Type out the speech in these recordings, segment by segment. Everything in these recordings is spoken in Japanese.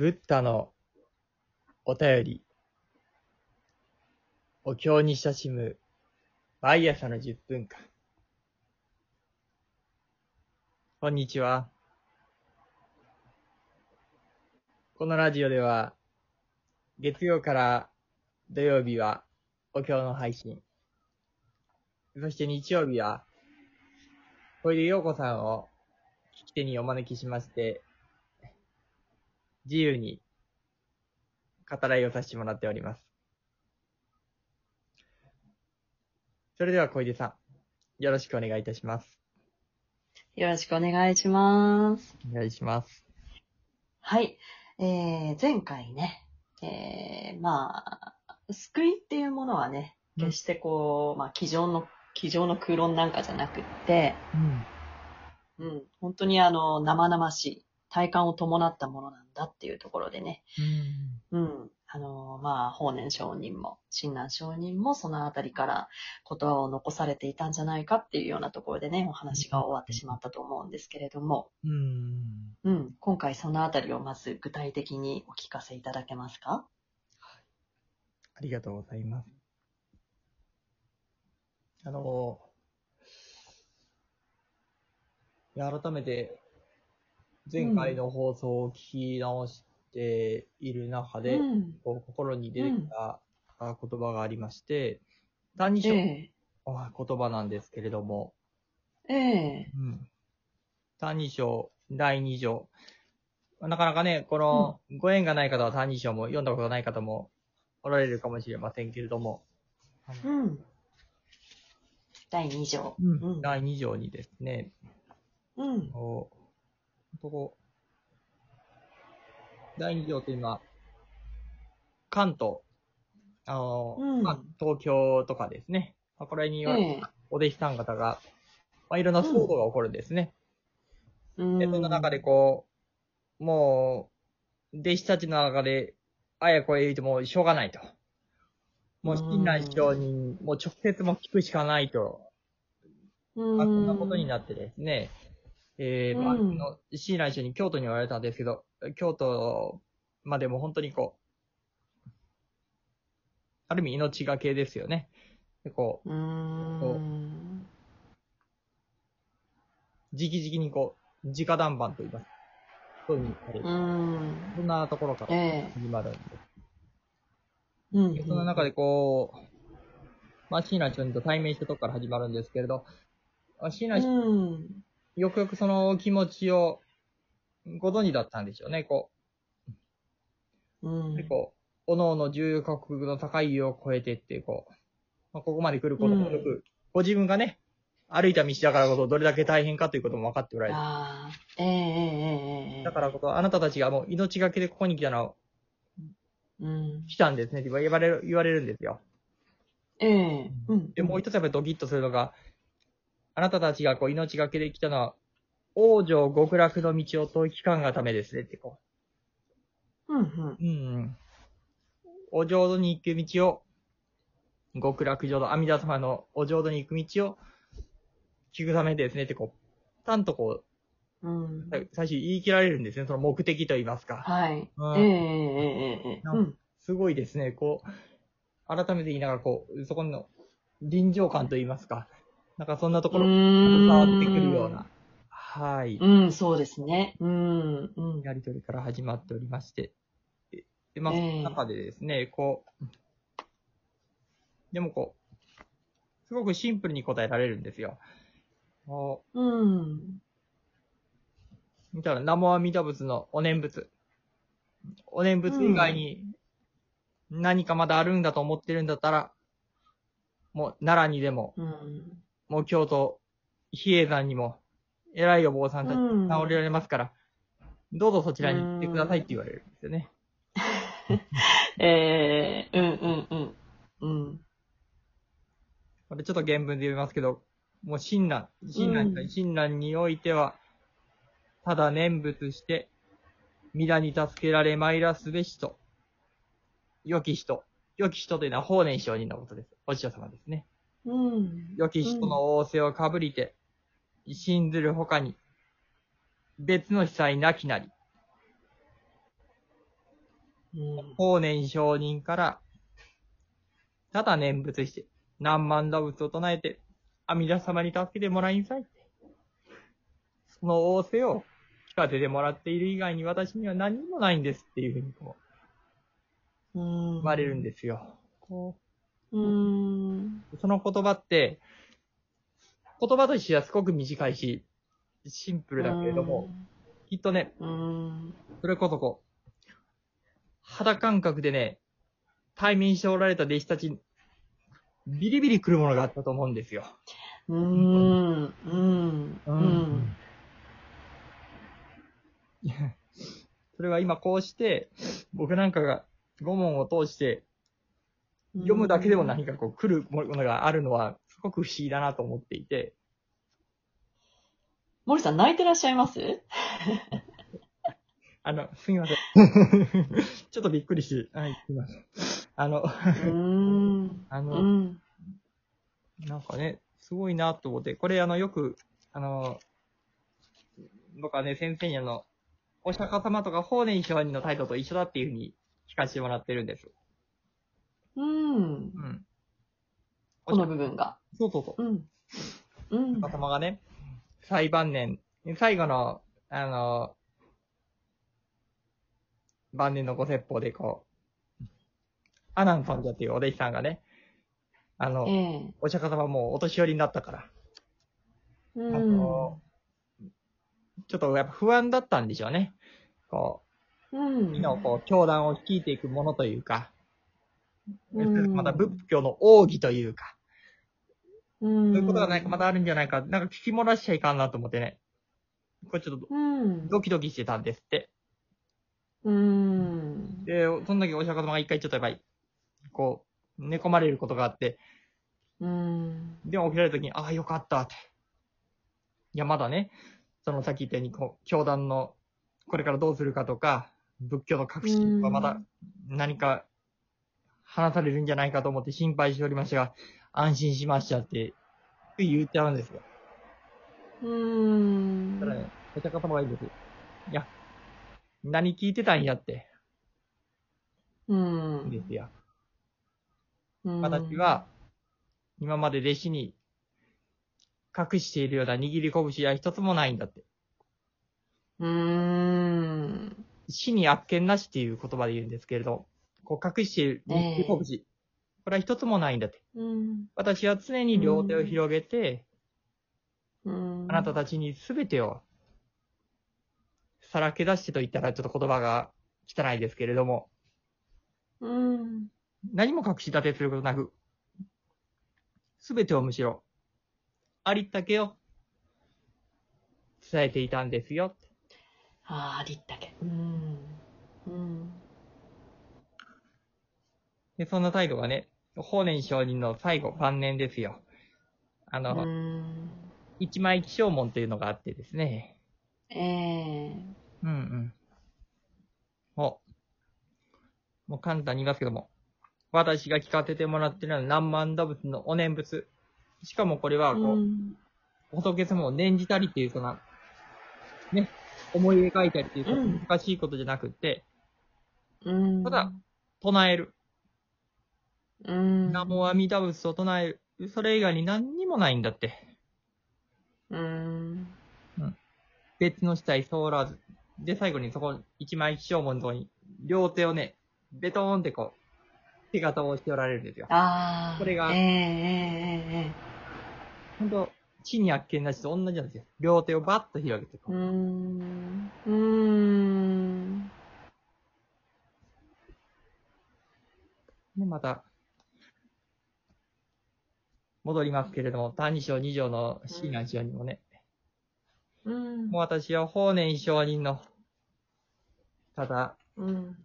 ブッダのお便り。お経に親しむ毎朝の10分間。こんにちは。このラジオでは、月曜から土曜日はお経の配信。そして日曜日は、小出陽子さんを聞き手にお招きしまして、自由に語らいをさせてもらっております。それでは小出さん、よろしくお願いいたします。よろしくお願いします。お願いします。はい。えー、前回ね、えー、まあ、救いっていうものはね、うん決してこう、まあ、机上の、机上の空論なんかじゃなくって、うん。うん、本当にあの、生々しい、体感を伴ったものなんだっていうところでね、うん、あの、まあ、法然上人も、親鸞上人もそのあたりから言葉を残されていたんじゃないかっていうようなところでね、お話が終わってしまったと思うんですけれども、うん。うん、今回そのあたりをまず具体的にお聞かせいただけますか？ありがとうございます。あの、改めて、前回の放送を聞き直している中で、うん、こう心に出てきたあ言葉がありまして、単二章えあ言葉なんですけれども、ええ。うん。単二章、第二条。なかなかね、この、ご縁がない方は単二章も読んだことない方もおられるかもしれませんけれども、うん。第2条。うん。うん。第二条にですね、うんとこう第二条というのは、関東、あの、うん。まあ東京とかですね、まあこれにはええ。お弟子さん方が、まあ、いろんな騒動が起こるんですね。うん。で、その中でこう、もう、弟子たちの中で、あやこえ言うてもしょうがないと。もう、親鸞上人、もう直接も聞くしかないと。うん、まあ、そんなことになってですね、えー、まあ、うんあの親鸞上人京都におられたんですけど、京都までも本当にこう、ある意味命がけですよね。でこう、うーん。直々にこう、直談判と言います。そういうふうに。そんなところからええ始まるんです。うんでその中でこう、まあ、シーナちゃんと対面したとこから始まるんですけれど、まあシーナちゃん、うん。よくよくその気持ちをご存知だったんでしょうね。こうんう、でこう、おのおの重国の高いを超えてって、こう、まあ、ここまで来ることもよく、ご自分がね、歩いた道だからこそどれだけ大変かということも分かっておられる。ああ、えええええええだからこそ、あなたたちがもう命がけでここに来たのは、うん。来たんですねって言われる、言われるんですよ。ええうん。で、もう一つやっぱりドキッとするのが、あなたたちがこう命がけで来たのは、王女極楽の道を遠い期間がためですねってこうん、うん。う。うん。お浄土に行く道を、極楽浄土、阿弥陀様のお浄土に行く道を聞くためですねってこう、たんとこうんう、。最最初言い切られるんですね。その目的と言いますか。はい。うんええええええええうん。すごいですね。こう、改めて言いながら、こう、そこの臨場感と言いますか。なんかそんなところ、伝わってくるような。はい。うん、そうですね。うん、うん。やりとりから始まっておりまして。で、でまあ、ええその中でですね、こう、でもこう、すごくシンプルに答えられるんですよ。こうん。う、見たら、南無阿弥陀仏のお念仏。お念仏以外に何かまだあるんだと思ってるんだったら、もう奈良にでも、うん。もう京都、比叡山にも、偉いお坊さんたちうんがおられますから、どうぞそちらに行ってくださいって言われるんですよね。ええうん、うん、うん。うん。これちょっと原文で読みますけど、もう親鸞、親鸞、うん親鸞においては、ただ念仏して、皆に助けられ参らすべしと、良き人。良き人というのは法然上人のことです。お師匠様ですね。うん。良き人の仰せをかぶりて、信ずる他に、別の被災なきなり。うん。法然上人から、ただ念仏して、何万打仏を唱えて、阿弥陀様に助けてもらいんさい。その仰せを聞かせてもらっている以外に私には何にもないんですっていうふうにこう、うん。言われるんですよ。こうん。うその言葉って、言葉としてはすごく短いし、シンプルだけれども、きっとね、うん。それこそこう、肌感覚でね、対面しておられた弟子たち、ビリビリ来るものがあったと思うんですよ。うん。うん。うん。それは今こうして、僕なんかが五問を通して、読むだけでも何かこう来るものがあるのは、すごく不思議だなと思っていて、森さん泣いてらっしゃいます？あの、すみません。ちょっとびっくりして、はい、すみません。あの、うん。あの、うん。なんかね、すごいなと思って、これあの、よく、あの、僕はね、先生にあの、お釈迦様とか法然上人の態度と一緒だっていうふうに聞かせてもらってるんです。うん。うん。この部分が。そうそうそう。うん。うんお釈迦。様がね、最晩年、最後の、あの、晩年のご説法でこう、アナン尊者っていうお弟子さんがね、あの、ええ。お釈迦様もうお年寄りになったから、うん。あの、ちょっとやっぱ不安だったんでしょうね。こうん。う、次のこう、教団を率いていくものというか、うんまた仏教の奥義というか、うん。そういうことがないかまたあるんじゃないか、なんか聞き漏らしちゃいかんなと思ってね、これちょっとうん。ドキドキしてたんですって。うん。で、その時お釈迦様が一回ちょっとやっぱり、こう、寝込まれることがあって、うん。でも起きられた時に、ああ、よかったって。いや、まだね、そのさっき言ったように、こう、教団の、これからどうするかとか、仏教の革新はまだ何か話されるんじゃないかと思って心配しておりましたが、安心しましたって言っちゃうんですよ。うんただね、お釈迦様がいいんですよ。いや、何聞いてたんやって、うん。いいんですよ。うん私は、今まで弟子に隠しているような握り拳は一つもないんだって。うーん。死に悪見なしっていう言葉で言うんですけれど、こう隠している握り拳、これは一つもないんだって。うん。私は常に両手を広げて、うん。あなたたちに全てをさらけ出してと言ったらちょっと言葉が汚いですけれども、うん。何も隠し立てすることなく、全てをむしろ、ありったけを伝えていたんですよ。ああ、ありったけ。うん。うん。で、そんな態度がね、法然上人の最後、晩年ですよ。あうの、ん。一枚気象門というのがあってですね。ええうんうん。お。もう簡単に言いますけども。私が聞かせてもらってるのは何万打仏のお念仏。しかもこれは、こう、うん。仏様を念じたりっていう、その、ね、思い描いたりっていううん難しいことじゃなくって、うん。ただ、唱える。うん。南無阿弥陀仏を唱える。それ以外に何にもないんだって。うん。別の死体通らず。で、最後にそこ、一枚気象門のとこに、両手をね、ベトーンってこう、手形をしておられるんですよ。ああ。これがえええええ本当地にあっけんなしと同じなんですよ。両手をバッと広げてこえうう。ん。うん。で、また、戻りますけれども、単二章二条の親鸞上人もね、うん。もう私は法然上人の、ただ、うん。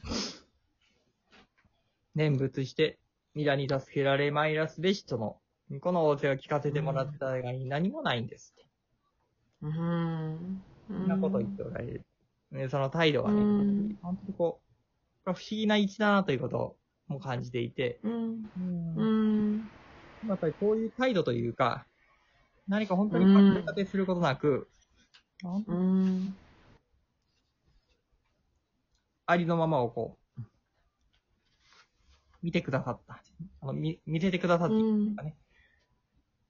念仏して、皆に助けられまいらすべしとの、この仰せを聞かせてもらった以外に何もないんですって。うん。そんなことを言っておられる。ねその態度はね、うん本当にこう、不思議な一だなということをも感じていて、うん。うんうん。やっぱりこういう態度というか、何か本当に隠れ立てすることなく、うん。ありのままをこう、見てくださった。あの、見、見せてくださって、うんかね。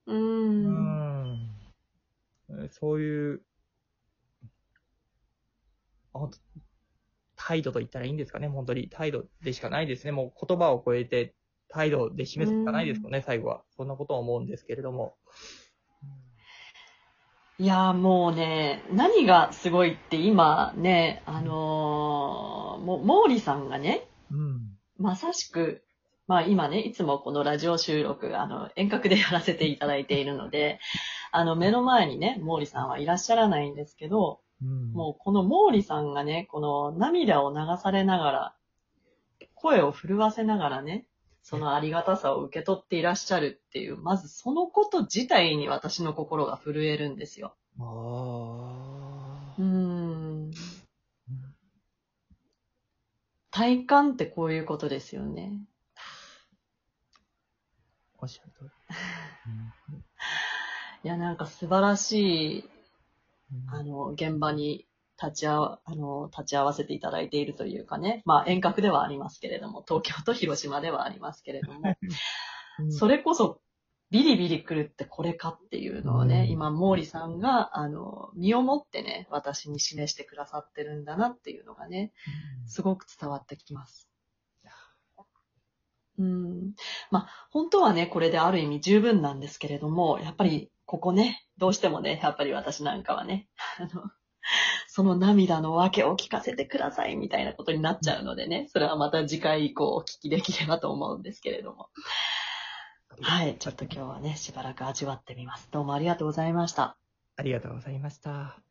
う。うんん。そういう、本当態度と言ったらいいんですかね、本当に。態度でしかないですね。もう言葉を超えて、態度で示すしかないですよね、最後は。そんなことを思うんですけれども。いやーもうね、何がすごいって今ね、あのーもう、毛利さんがね、うん。まさしく、まあ今ね、いつもこのラジオ収録、あの、遠隔でやらせていただいているので、あの、目の前にね、毛利さんはいらっしゃらないんですけど、うん、もうこの毛利さんがね、この涙を流されながら、声を震わせながらね、そのありがたさを受け取っていらっしゃるっていう、まずそのこと自体に私の心が震えるんですよ。ああうーん。体感ってこういうことですよね。おっしゃる通り。いや、なんか素晴らしい、うんあの、現場に立ち会わ、あの、立ち会わせていただいているというかね。まあ遠隔ではありますけれども、東京と広島ではありますけれども、うんそれこそビリビリ来るってこれかっていうのをね、うん今、毛利さんが、あの、身をもってね、私に示してくださってるんだなっていうのがね、すごく伝わってきます。うん。まあ、本当はね、これである意味十分なんですけれども、やっぱり、ここね、どうしてもね、やっぱり私なんかはね、あの、その涙の訳を聞かせてくださいみたいなことになっちゃうのでね、それはまた次回以降お聞きできればと思うんですけれども。はい、ちょっと今日はね、しばらく味わってみます。どうもありがとうございました。ありがとうございました。